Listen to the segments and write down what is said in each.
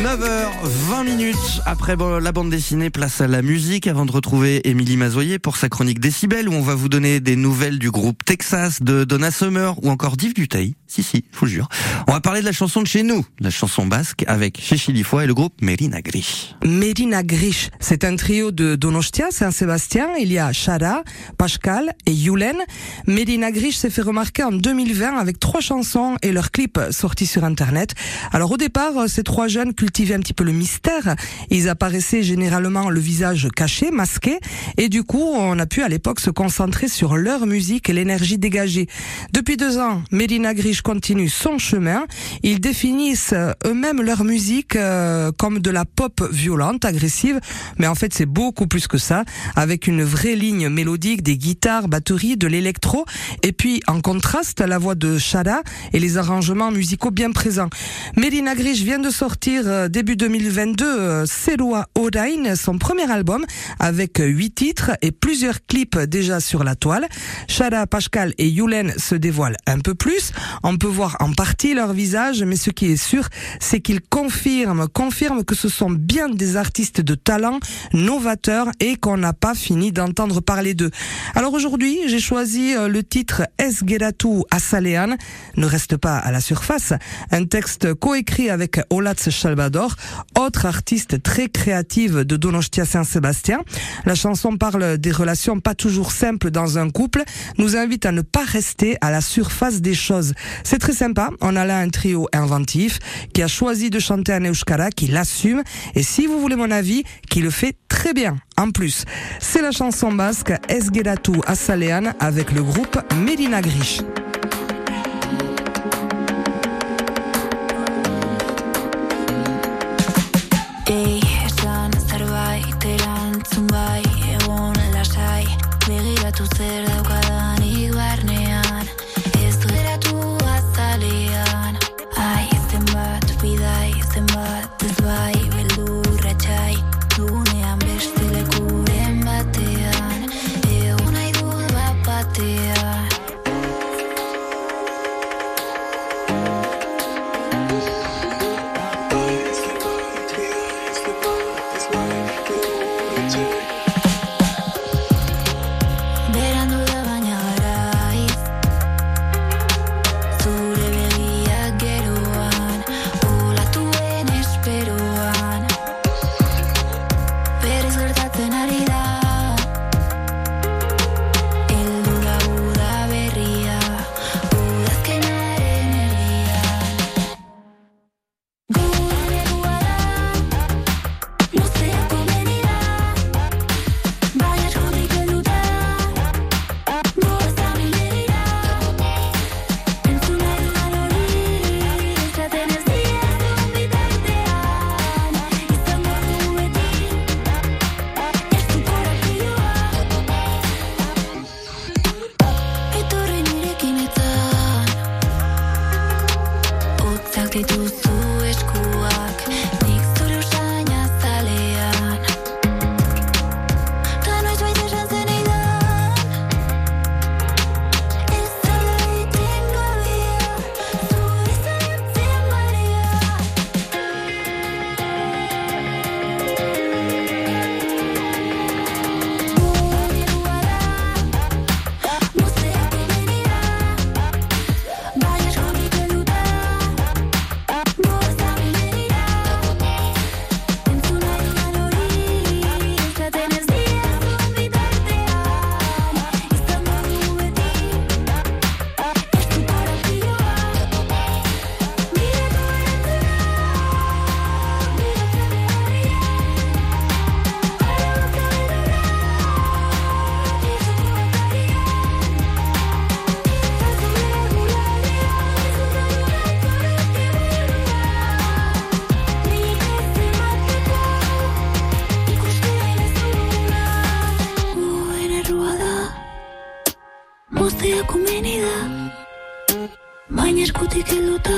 9h20 minutes après la bande dessinée, place à la musique avant de retrouver Émilie Mazoyer pour sa chronique Décibel où on va vous donner des nouvelles du groupe Texas, de Donna Summer ou encore d'Yves Duteil. Si, si, je vous jure. On va parler de la chanson de chez nous, la chanson basque avec Chéchi Lifoy et le groupe Merina Grish. Merina Grish, c'est un trio de Donostia, Saint-Sébastien. Il y a Shara, Pascal et Yulen. Merina Grish s'est fait remarquer en 2020 avec trois chansons et leurs clips sortis sur Internet. Alors au départ, ces trois jeunes cultivaient un petit peu le mystère. Ils apparaissaient généralement le visage caché, masqué, et du coup, on a pu à l'époque se concentrer sur leur musique et l'énergie dégagée. Depuis deux ans, Merina Grish continue son chemin. Ils définissent euh, eux-mêmes leur musique euh, comme de la pop violente, agressive, mais en fait c'est beaucoup plus que ça, avec une vraie ligne mélodique, des guitares, batteries, de l'électro, et puis en contraste la voix de Shada et les arrangements musicaux bien présents. Mélina Grish vient de sortir euh, début 2022 Serua Odain, son premier album, avec huit titres et plusieurs clips déjà sur la toile. Shada, Pascal et Yulen se dévoilent un peu plus. On peut voir en partie leur visage, mais ce qui est sûr, c'est qu'ils confirment, confirment que ce sont bien des artistes de talent, novateurs et qu'on n'a pas fini d'entendre parler d'eux. Alors aujourd'hui, j'ai choisi euh, le titre Esgeratu Asalean, ne reste pas à la surface, un texte coécrit avec Olatz Salvador, autre artiste très créative de Donostia Saint-Sébastien. La chanson parle des relations pas toujours simples dans un couple, nous invite à ne pas rester à la surface des choses. C'est très sympa. On a là un trio inventif qui a choisi de chanter un Euskara, qui l'assume. Et si vous voulez mon avis, qui le fait très bien. En plus, c'est la chanson basque Esgeratu Asalean avec le groupe Melina Grish. to que discuter qui nous t'a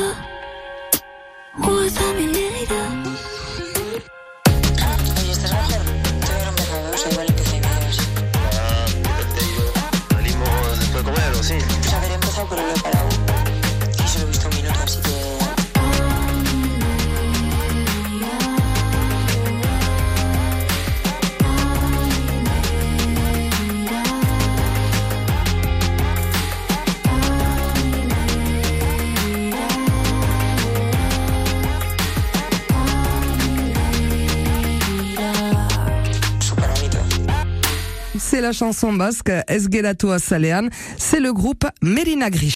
c'est la chanson basque Esgelato Salean, c'est le groupe Medina Grish.